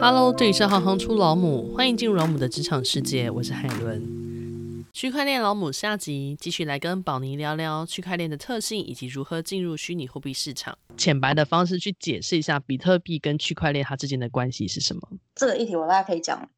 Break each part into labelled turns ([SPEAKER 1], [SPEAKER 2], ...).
[SPEAKER 1] Hello，这里是行行出老母，欢迎进入老母的职场世界，我是海伦。区块链老母下集继续来跟宝妮聊聊区块链的特性以及如何进入虚拟货币市场，浅白的方式去解释一下比特币跟区块链它之间的关系是什么。
[SPEAKER 2] 这个议题我大概可以讲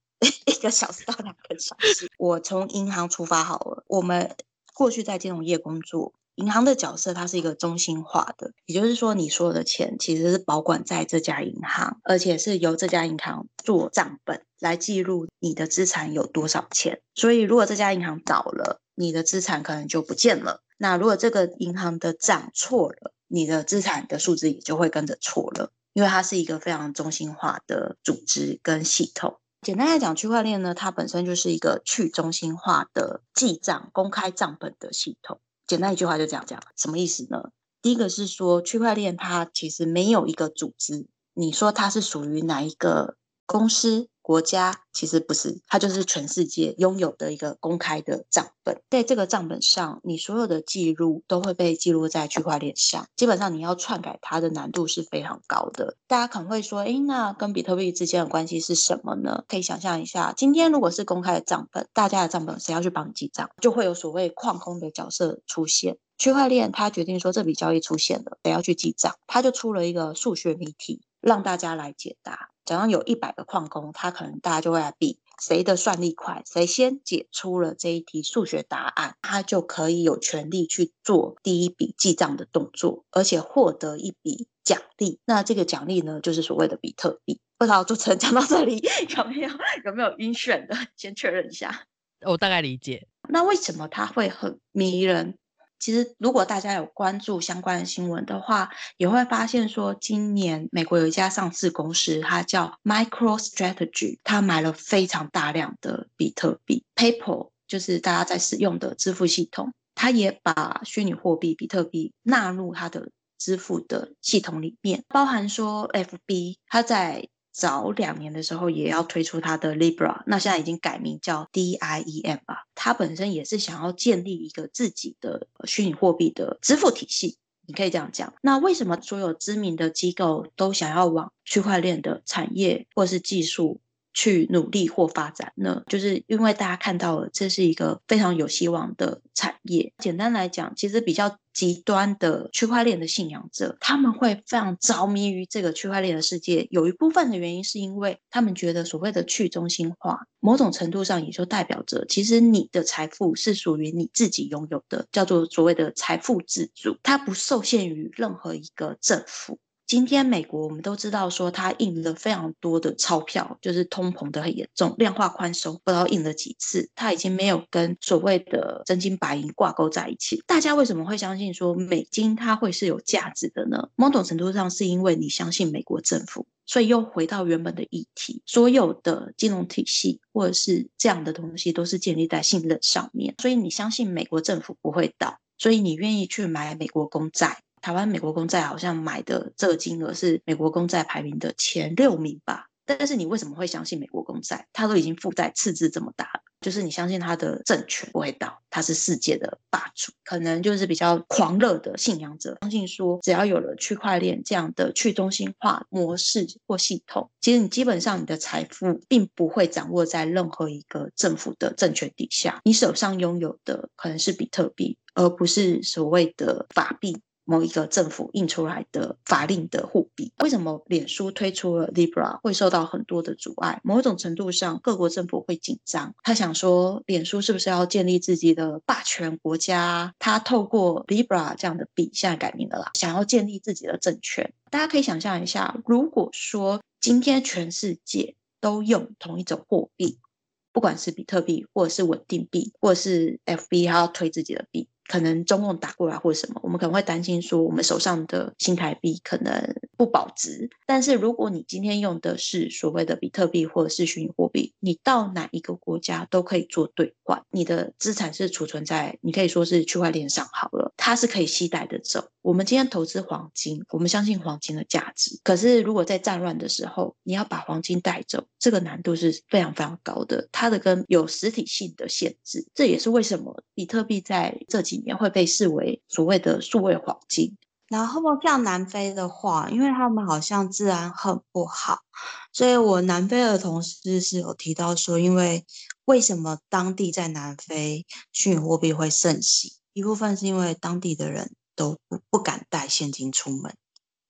[SPEAKER 2] 一个小时到两个小时。我从银行出发好了，我们过去在金融业工作。银行的角色，它是一个中心化的，也就是说，你所有的钱其实是保管在这家银行，而且是由这家银行做账本来记录你的资产有多少钱。所以，如果这家银行倒了，你的资产可能就不见了。那如果这个银行的账错了，你的资产的数字也就会跟着错了，因为它是一个非常中心化的组织跟系统。简单来讲，区块链呢，它本身就是一个去中心化的记账、公开账本的系统。简单一句话就这样讲，什么意思呢？第一个是说，区块链它其实没有一个组织，你说它是属于哪一个公司？国家其实不是，它就是全世界拥有的一个公开的账本。在这个账本上，你所有的记录都会被记录在区块链上。基本上，你要篡改它的难度是非常高的。大家可能会说，诶，那跟比特币之间的关系是什么呢？可以想象一下，今天如果是公开的账本，大家的账本谁要去帮你记账，就会有所谓矿工的角色出现。区块链它决定说这笔交易出现了，谁要去记账，它就出了一个数学谜题，让大家来解答。假如有一百个矿工，他可能大家就会来比谁的算力快，谁先解出了这一题数学答案，他就可以有权利去做第一笔记账的动作，而且获得一笔奖励。那这个奖励呢，就是所谓的比特币。不知道主持人讲到这里有没有有没有晕眩的？先确认一下。
[SPEAKER 1] 我大概理解。
[SPEAKER 2] 那为什么它会很迷人？其实，如果大家有关注相关的新闻的话，也会发现说，今年美国有一家上市公司，它叫 MicroStrategy，它买了非常大量的比特币。PayPal 就是大家在使用的支付系统，它也把虚拟货币比特币纳入它的支付的系统里面，包含说 FB，它在。早两年的时候也要推出它的 Libra，那现在已经改名叫 Diem 吧。它本身也是想要建立一个自己的虚拟货币的支付体系，你可以这样讲。那为什么所有知名的机构都想要往区块链的产业或是技术去努力或发展呢？就是因为大家看到了这是一个非常有希望的产业。简单来讲，其实比较。极端的区块链的信仰者，他们会非常着迷于这个区块链的世界。有一部分的原因是因为他们觉得所谓的去中心化，某种程度上也就代表着，其实你的财富是属于你自己拥有的，叫做所谓的财富自主，它不受限于任何一个政府。今天美国我们都知道说，它印了非常多的钞票，就是通膨的很严重，量化宽松不知道印了几次，它已经没有跟所谓的真金白银挂钩在一起。大家为什么会相信说美金它会是有价值的呢？某种程度上是因为你相信美国政府，所以又回到原本的议题，所有的金融体系或者是这样的东西都是建立在信任上面，所以你相信美国政府不会倒，所以你愿意去买美国公债。台湾美国公债好像买的这个金额是美国公债排名的前六名吧，但是你为什么会相信美国公债？它都已经负债赤字这么大了，就是你相信它的政权不会倒，它是世界的霸主，可能就是比较狂热的信仰者，相信说只要有了区块链这样的去中心化模式或系统，其实你基本上你的财富并不会掌握在任何一个政府的政权底下，你手上拥有的可能是比特币，而不是所谓的法币。某一个政府印出来的法令的货币，为什么脸书推出了 Libra 会受到很多的阻碍？某种程度上，各国政府会紧张，他想说，脸书是不是要建立自己的霸权国家？他透过 Libra 这样的币，现在改名了啦，想要建立自己的政权。大家可以想象一下，如果说今天全世界都用同一种货币，不管是比特币，或者是稳定币，或者是 FB，他要推自己的币。可能中共打过来或者什么，我们可能会担心说，我们手上的新台币可能不保值。但是如果你今天用的是所谓的比特币或者是虚拟货币，你到哪一个国家都可以做兑换，你的资产是储存在，你可以说是区块链上好了，它是可以携带的走。我们今天投资黄金，我们相信黄金的价值。可是如果在战乱的时候，你要把黄金带走，这个难度是非常非常高的，它的跟有实体性的限制。这也是为什么比特币在这几年会被视为所谓的数位黄金，然后像南非的话，因为他们好像治安很不好，所以我南非的同事是有提到说，因为为什么当地在南非虚拟货币会盛行，一部分是因为当地的人都不不敢带现金出门，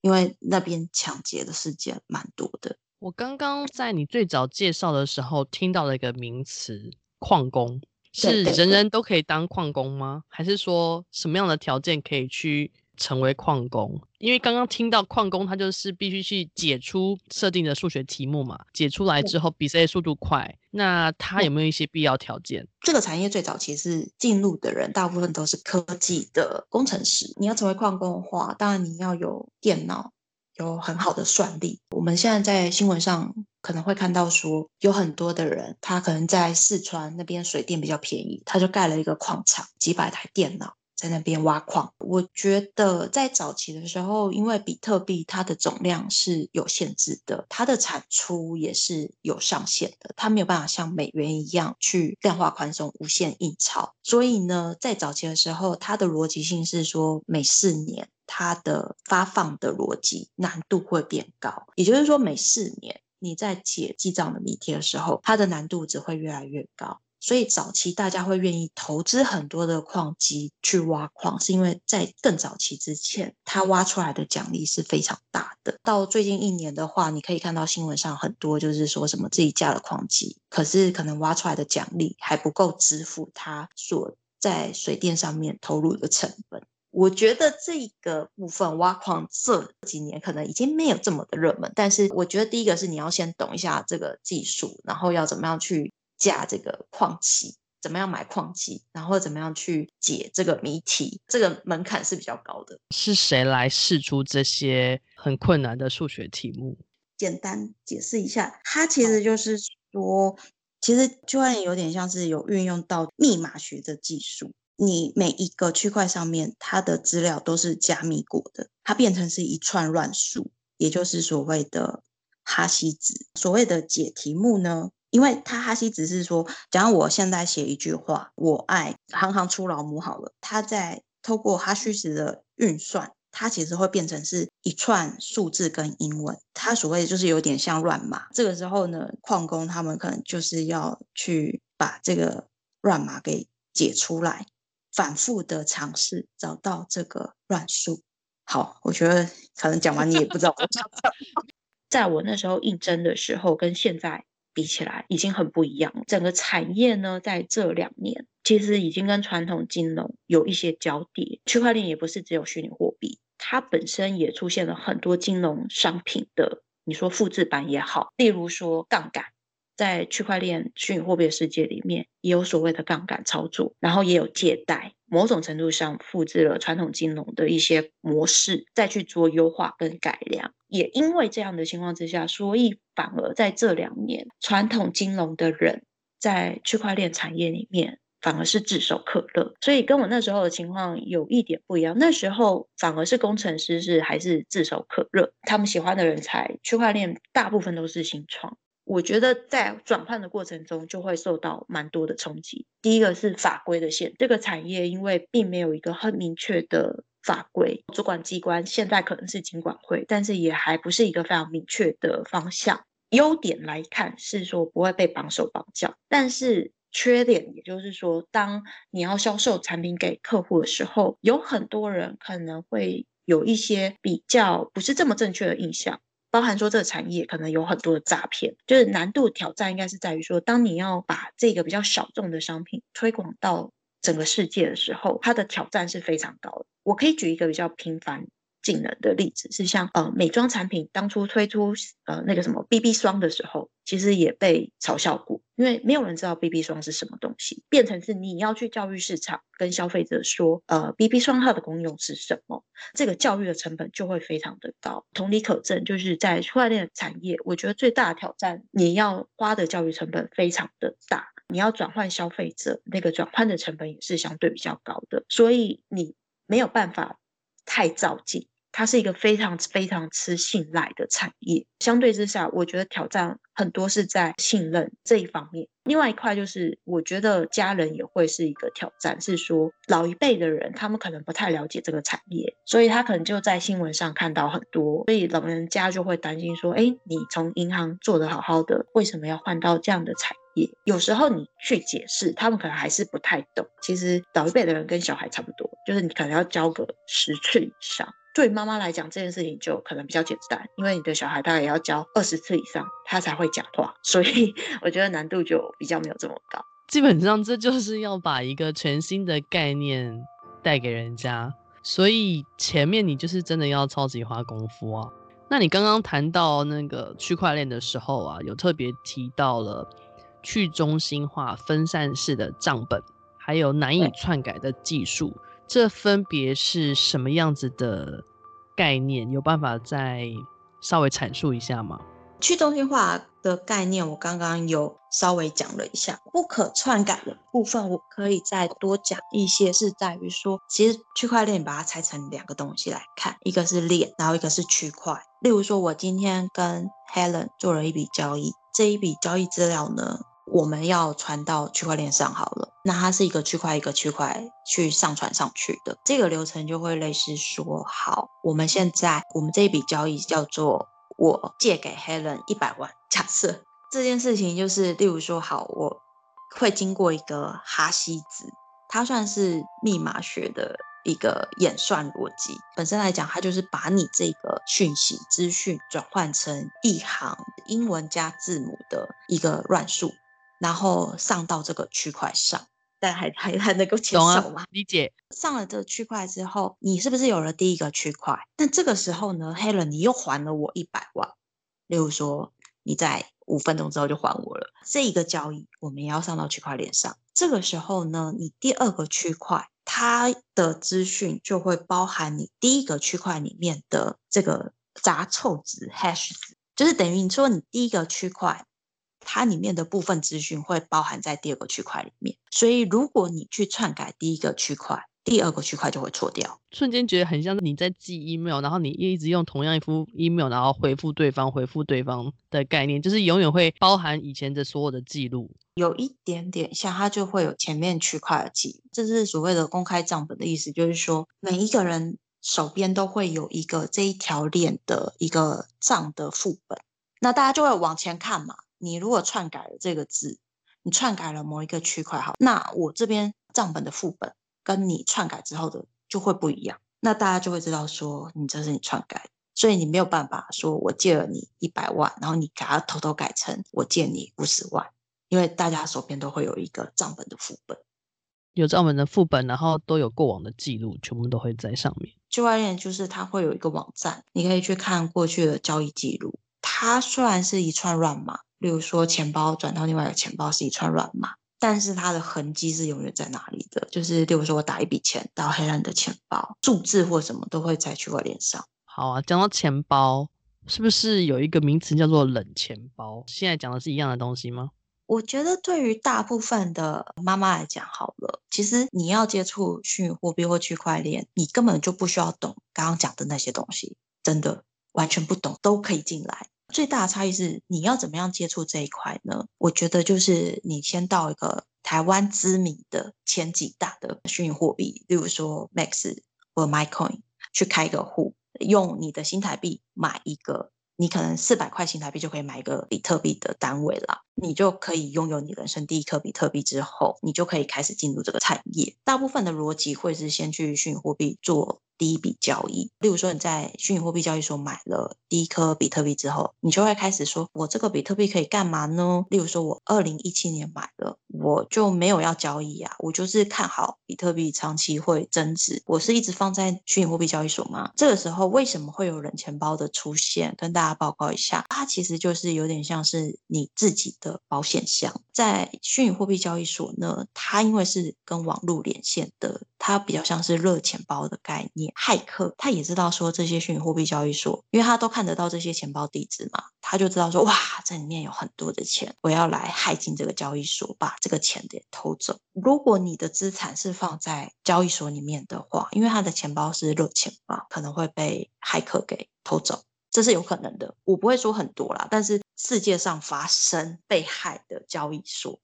[SPEAKER 2] 因为那边抢劫的事件蛮多的。
[SPEAKER 1] 我刚刚在你最早介绍的时候听到了一个名词——矿工，是人人都可以当矿工吗？还是说什么样的条件可以去成为矿工？因为刚刚听到矿工，他就是必须去解出设定的数学题目嘛，解出来之后比谁速度快。那他有没有一些必要条件？
[SPEAKER 2] 这个产业最早其实进入的人，大部分都是科技的工程师。你要成为矿工的话，当然你要有电脑。有很好的算力。我们现在在新闻上可能会看到说，有很多的人，他可能在四川那边水电比较便宜，他就盖了一个矿场，几百台电脑在那边挖矿。我觉得在早期的时候，因为比特币它的总量是有限制的，它的产出也是有上限的，它没有办法像美元一样去量化宽松、无限印钞。所以呢，在早期的时候，它的逻辑性是说每四年。它的发放的逻辑难度会变高，也就是说，每四年你在解记账的谜题的时候，它的难度只会越来越高。所以早期大家会愿意投资很多的矿机去挖矿，是因为在更早期之前，它挖出来的奖励是非常大的。到最近一年的话，你可以看到新闻上很多就是说什么自己架了矿机，可是可能挖出来的奖励还不够支付它所在水电上面投入的成本。我觉得这个部分挖矿这几年可能已经没有这么的热门，但是我觉得第一个是你要先懂一下这个技术，然后要怎么样去架这个矿机，怎么样买矿机，然后怎么样去解这个谜题，这个门槛是比较高的。
[SPEAKER 1] 是谁来试出这些很困难的数学题目？
[SPEAKER 2] 简单解释一下，它其实就是说，其实就会有点像是有运用到密码学的技术。你每一个区块上面，它的资料都是加密过的，它变成是一串乱数，也就是所谓的哈希值。所谓的解题目呢，因为他哈希只是说，假如我现在写一句话，我爱行行出老母好了，它在透过哈希值的运算，它其实会变成是一串数字跟英文，它所谓就是有点像乱码。这个时候呢，矿工他们可能就是要去把这个乱码给解出来。反复的尝试找到这个乱数。好，我觉得可能讲完你也不知道。在我那时候应征的时候，跟现在比起来已经很不一样。整个产业呢，在这两年其实已经跟传统金融有一些交叠。区块链也不是只有虚拟货币，它本身也出现了很多金融商品的，你说复制版也好，例如说杠杆。在区块链虚拟货币的世界里面，也有所谓的杠杆操作，然后也有借贷，某种程度上复制了传统金融的一些模式，再去做优化跟改良。也因为这样的情况之下，所以反而在这两年，传统金融的人在区块链产业里面反而是炙手可热。所以跟我那时候的情况有一点不一样，那时候反而是工程师是还是炙手可热，他们喜欢的人才，区块链大部分都是新创。我觉得在转换的过程中就会受到蛮多的冲击。第一个是法规的限，这个产业因为并没有一个很明确的法规，主管机关现在可能是金管会，但是也还不是一个非常明确的方向。优点来看是说不会被绑手绑脚，但是缺点也就是说，当你要销售产品给客户的时候，有很多人可能会有一些比较不是这么正确的印象。包含说这个产业可能有很多的诈骗，就是难度挑战应该是在于说，当你要把这个比较小众的商品推广到整个世界的时候，它的挑战是非常高的。我可以举一个比较平凡技能的例子是像呃美妆产品当初推出呃那个什么 BB 霜的时候，其实也被嘲笑过，因为没有人知道 BB 霜是什么东西，变成是你要去教育市场跟消费者说呃 BB 霜它的功用是什么，这个教育的成本就会非常的高。同理可证，就是在区块链产业，我觉得最大的挑战，你要花的教育成本非常的大，你要转换消费者，那个转换的成本也是相对比较高的，所以你没有办法太躁进。它是一个非常非常吃信赖的产业。相对之下，我觉得挑战很多是在信任这一方面。另外一块就是，我觉得家人也会是一个挑战，是说老一辈的人他们可能不太了解这个产业，所以他可能就在新闻上看到很多，所以老人家就会担心说：“哎，你从银行做得好好的，为什么要换到这样的产业？”有时候你去解释，他们可能还是不太懂。其实老一辈的人跟小孩差不多，就是你可能要教个十次以上。对妈妈来讲，这件事情就可能比较简单，因为你的小孩大概也要教二十次以上，他才会讲话，所以 我觉得难度就比较没有这么高。
[SPEAKER 1] 基本上这就是要把一个全新的概念带给人家，所以前面你就是真的要超级花功夫啊。那你刚刚谈到那个区块链的时候啊，有特别提到了去中心化分散式的账本，还有难以篡改的技术。这分别是什么样子的概念？有办法再稍微阐述一下吗？
[SPEAKER 2] 去中心化的概念，我刚刚有稍微讲了一下。不可篡改的部分，我可以再多讲一些，是在于说，其实区块链把它拆成两个东西来看，一个是链，然后一个是区块。例如说，我今天跟 Helen 做了一笔交易，这一笔交易资料呢，我们要传到区块链上好了，那它是一个区块一个区块去上传上去的，这个流程就会类似说，好，我们现在我们这一笔交易叫做我借给 Helen 一百万，假设这件事情就是，例如说，好，我会经过一个哈希子，它算是密码学的一个演算逻辑，本身来讲，它就是把你这个讯息资讯转换成一行英文加字母的一个乱数。然后上到这个区块上，但还还还能够接受吗？
[SPEAKER 1] 啊？理解。
[SPEAKER 2] 上了这个区块之后，你是不是有了第一个区块？但这个时候呢，Helen，你又还了我一百万。例如说，你在五分钟之后就还我了。这一个交易，我们也要上到区块链上。这个时候呢，你第二个区块，它的资讯就会包含你第一个区块里面的这个杂凑值 hash 值，就是等于你说你第一个区块。它里面的部分资讯会包含在第二个区块里面，所以如果你去篡改第一个区块，第二个区块就会错掉。
[SPEAKER 1] 瞬间觉得很像你在寄 email，然后你一直用同样一副 email，然后回复对方，回复对方的概念，就是永远会包含以前的所有的记录。
[SPEAKER 2] 有一点点像，它就会有前面区块的记录。这是所谓的公开账本的意思，就是说每一个人手边都会有一个这一条链的一个账的副本，那大家就会往前看嘛。你如果篡改了这个字，你篡改了某一个区块，好，那我这边账本的副本跟你篡改之后的就会不一样，那大家就会知道说你这是你篡改，所以你没有办法说我借了你一百万，然后你给他偷偷改成我借你五十万，因为大家手边都会有一个账本的副本，
[SPEAKER 1] 有账本的副本，然后都有过往的记录，全部都会在上面。
[SPEAKER 2] 区块链就是它会有一个网站，你可以去看过去的交易记录，它虽然是一串乱码。例如说，钱包转到另外一个钱包是一串乱码，但是它的痕迹是永远在哪里的？就是，例如说我打一笔钱到黑暗的钱包，数字或什么都会在区块链上。
[SPEAKER 1] 好啊，讲到钱包，是不是有一个名词叫做冷钱包？现在讲的是一样的东西吗？
[SPEAKER 2] 我觉得对于大部分的妈妈来讲，好了，其实你要接触虚拟货币或区块链，你根本就不需要懂刚刚讲的那些东西，真的完全不懂都可以进来。最大的差异是，你要怎么样接触这一块呢？我觉得就是你先到一个台湾知名的前几大的虚拟货币，例如说 Max 或 MyCoin，去开一个户，用你的新台币买一个，你可能四百块新台币就可以买一个比特币的单位了，你就可以拥有你人生第一颗比特币之后，你就可以开始进入这个产业。大部分的逻辑会是先去虚拟货币做。第一笔交易，例如说你在虚拟货币交易所买了第一颗比特币之后，你就会开始说，我这个比特币可以干嘛呢？例如说，我二零一七年买了，我就没有要交易啊，我就是看好比特币长期会增值，我是一直放在虚拟货币交易所吗？这个时候为什么会有人钱包的出现？跟大家报告一下，它其实就是有点像是你自己的保险箱。在虚拟货币交易所呢，它因为是跟网络连线的，它比较像是热钱包的概念。骇客他也知道说这些虚拟货币交易所，因为他都看得到这些钱包地址嘛，他就知道说哇，这里面有很多的钱，我要来骇进这个交易所，把这个钱给偷走。如果你的资产是放在交易所里面的话，因为他的钱包是热钱包，可能会被骇客给偷走。这是有可能的，我不会说很多啦，但是世界上发生被害的交易所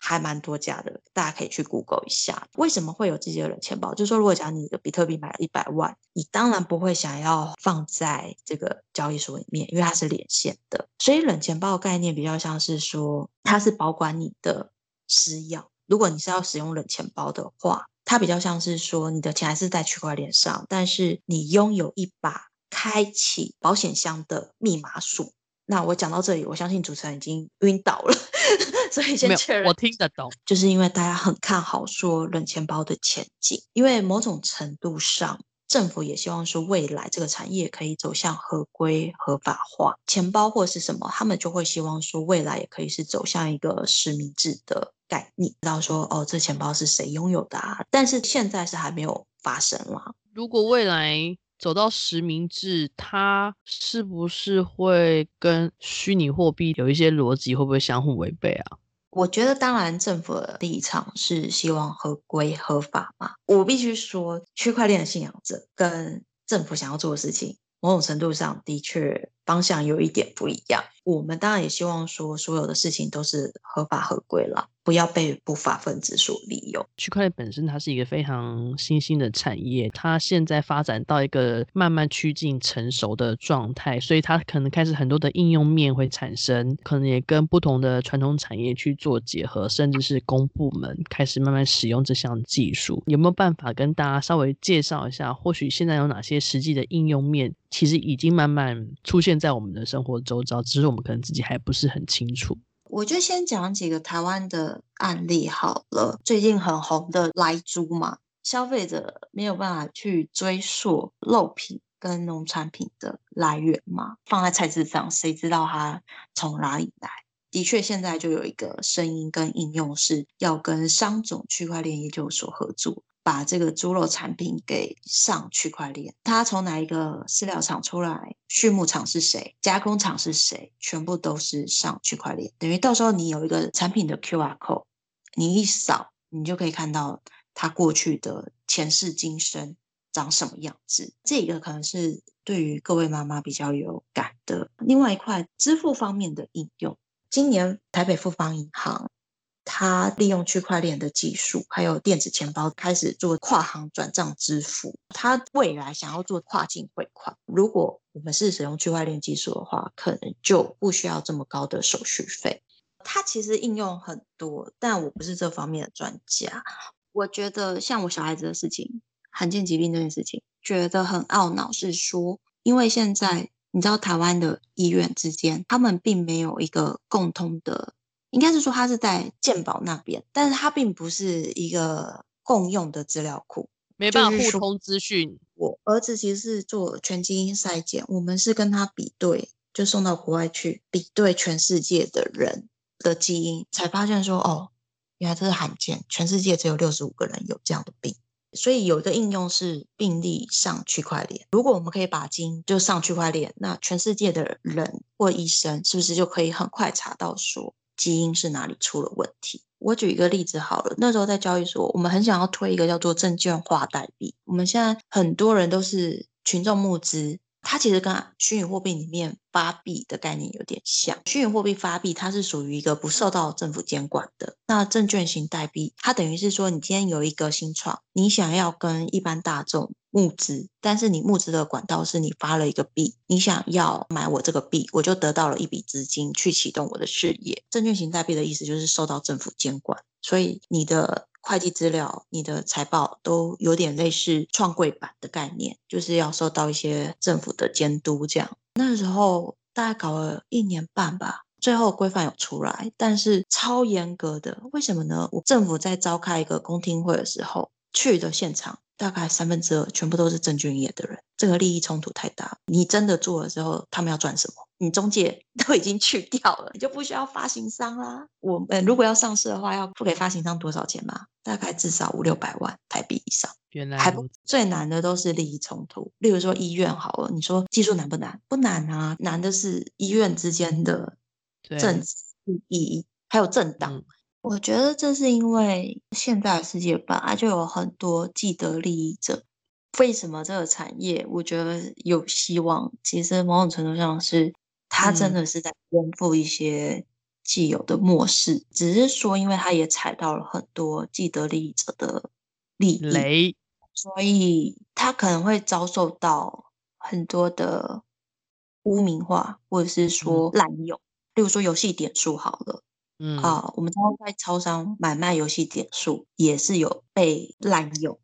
[SPEAKER 2] 还蛮多家的，大家可以去 Google 一下，为什么会有这些冷钱包？就是说，如果讲你的比特币买了一百万，你当然不会想要放在这个交易所里面，因为它是连线的，所以冷钱包的概念比较像是说，它是保管你的私钥。如果你是要使用冷钱包的话，它比较像是说，你的钱还是在区块链上，但是你拥有一把。开启保险箱的密码锁。那我讲到这里，我相信主持人已经晕倒了，所以先确认。
[SPEAKER 1] 我听得懂，
[SPEAKER 2] 就是因为大家很看好说冷钱包的前景，因为某种程度上，政府也希望说未来这个产业可以走向合规合法化。钱包或是什么，他们就会希望说未来也可以是走向一个实名制的概念，知道说哦，这钱包是谁拥有的啊？但是现在是还没有发生啦。
[SPEAKER 1] 如果未来。走到实名制，它是不是会跟虚拟货币有一些逻辑，会不会相互违背啊？
[SPEAKER 2] 我觉得，当然政府的立场是希望合规合法嘛。我必须说，区块链的信仰者跟政府想要做的事情，某种程度上的确方向有一点不一样。我们当然也希望说，所有的事情都是合法合规了。不要被不法分子所利用。
[SPEAKER 1] 区块链本身它是一个非常新兴的产业，它现在发展到一个慢慢趋近成熟的状态，所以它可能开始很多的应用面会产生，可能也跟不同的传统产业去做结合，甚至是公部门开始慢慢使用这项技术。有没有办法跟大家稍微介绍一下？或许现在有哪些实际的应用面，其实已经慢慢出现现在我们的生活周遭，只是我们可能自己还不是很清楚。
[SPEAKER 2] 我就先讲几个台湾的案例好了。最近很红的莱猪嘛，消费者没有办法去追溯肉品跟农产品的来源嘛，放在菜市场，谁知道它从哪里来？的确，现在就有一个声音跟应用是要跟商总区块链研究所合作。把这个猪肉产品给上区块链，它从哪一个饲料厂出来，畜牧厂是谁，加工厂是谁，全部都是上区块链。等于到时候你有一个产品的 QR code，你一扫，你就可以看到它过去的前世今生长什么样子。这个可能是对于各位妈妈比较有感的。另外一块支付方面的应用，今年台北富邦银行。他利用区块链的技术，还有电子钱包，开始做跨行转账支付。他未来想要做跨境汇款，如果我们是使用区块链技术的话，可能就不需要这么高的手续费。它其实应用很多，但我不是这方面的专家。我觉得像我小孩子的事情，罕见疾病这件事情，觉得很懊恼，是说，因为现在你知道，台湾的医院之间，他们并没有一个共通的。应该是说，它是在鉴宝那边，但是它并不是一个共用的资料库，
[SPEAKER 1] 没办法互通资讯。
[SPEAKER 2] 我儿子其实是做全基因筛检，我们是跟他比对，就送到国外去比对全世界的人的基因，才发现说，哦，原来这是罕见，全世界只有六十五个人有这样的病。所以有一个应用是病例上区块链，如果我们可以把基因就上区块链，那全世界的人或医生是不是就可以很快查到说，基因是哪里出了问题？我举一个例子好了，那时候在交易所，我们很想要推一个叫做证券化代币。我们现在很多人都是群众募资。它其实跟虚拟货币里面发币的概念有点像。虚拟货币发币，它是属于一个不受到政府监管的。那证券型代币，它等于是说，你今天有一个新创，你想要跟一般大众募资，但是你募资的管道是你发了一个币，你想要买我这个币，我就得到了一笔资金去启动我的事业。证券型代币的意思就是受到政府监管，所以你的。会计资料、你的财报都有点类似创柜版的概念，就是要受到一些政府的监督。这样那时候大概搞了一年半吧，最后规范有出来，但是超严格的。为什么呢？我政府在召开一个公听会的时候，去的现场大概三分之二全部都是证券业的人，这个利益冲突太大。你真的做了之后，他们要赚什么？你中介 都已经去掉了，你就不需要发行商啦。我们如果要上市的话，要付给发行商多少钱吗？大概至少五六百万台币以上。
[SPEAKER 1] 原来
[SPEAKER 2] 还不最难的都是利益冲突，例如说医院好了，你说技术难不难？不难啊，难的是医院之间的政治利益，还有政党。嗯我觉得这是因为现在的世界本来就有很多既得利益者。为什么这个产业我觉得有希望？其实某种程度上是它真的是在颠覆一些既有的模式，嗯、只是说因为它也踩到了很多既得利益者的利益，雷所以它可能会遭受到很多的污名化，或者是说滥用。嗯、例如说游戏点数好了。嗯啊，我们知道在超商买卖游戏点数也是有被滥用，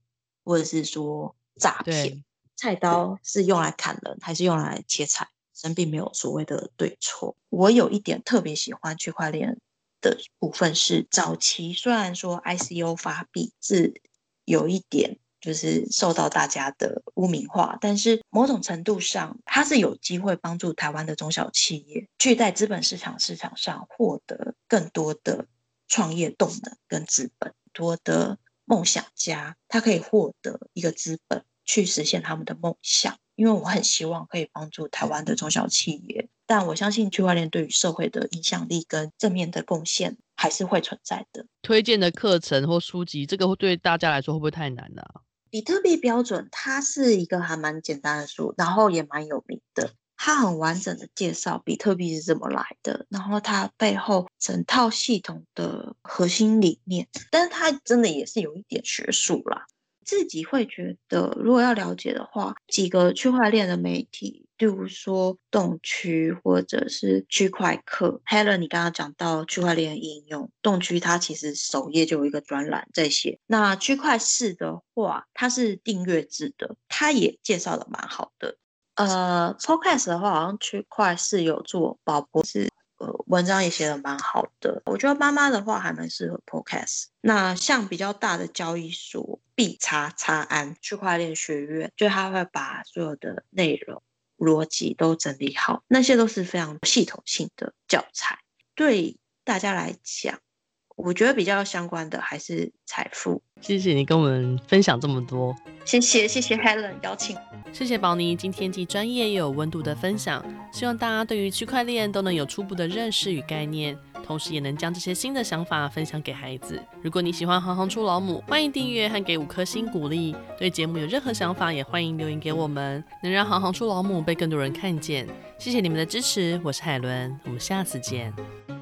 [SPEAKER 2] 或者是说诈骗。菜刀是用来砍人还是用来切菜，真并没有所谓的对错。我有一点特别喜欢区块链的部分是，早期虽然说 ICO 发币是有一点。就是受到大家的污名化，但是某种程度上，它是有机会帮助台湾的中小企业去在资本市场市场上获得更多的创业动能跟资本，多的梦想家他可以获得一个资本去实现他们的梦想。因为我很希望可以帮助台湾的中小企业，但我相信区块链对于社会的影响力跟正面的贡献还是会存在的。
[SPEAKER 1] 推荐的课程或书籍，这个对大家来说会不会太难了？
[SPEAKER 2] 比特币标准，它是一个还蛮简单的书，然后也蛮有名的。它很完整的介绍比特币是怎么来的，然后它背后整套系统的核心理念，但是它真的也是有一点学术啦。自己会觉得，如果要了解的话，几个区块链的媒体，例如说动区或者是区块客。Helen，你刚刚讲到区块链应用，动区它其实首页就有一个专栏在写。那区块四的话，它是订阅制的，它也介绍的蛮好的。呃，Podcast 的话，好像区块四有做宝博士。呃，文章也写的蛮好的，我觉得妈妈的话还蛮适合 Podcast。那像比较大的交易所，币叉叉安区块链学院，就他会把所有的内容逻辑都整理好，那些都是非常系统性的教材，对大家来讲。我觉得比较相关的还是财富。
[SPEAKER 1] 谢谢你跟我们分享这么多。
[SPEAKER 2] 谢谢谢谢 Helen 邀请。
[SPEAKER 1] 谢谢宝妮今天既专业又有温度的分享。希望大家对于区块链都能有初步的认识与概念，同时也能将这些新的想法分享给孩子。如果你喜欢行行出老母，欢迎订阅和给五颗星鼓励。对节目有任何想法，也欢迎留言给我们，能让行行出老母被更多人看见。谢谢你们的支持，我是海伦，我们下次见。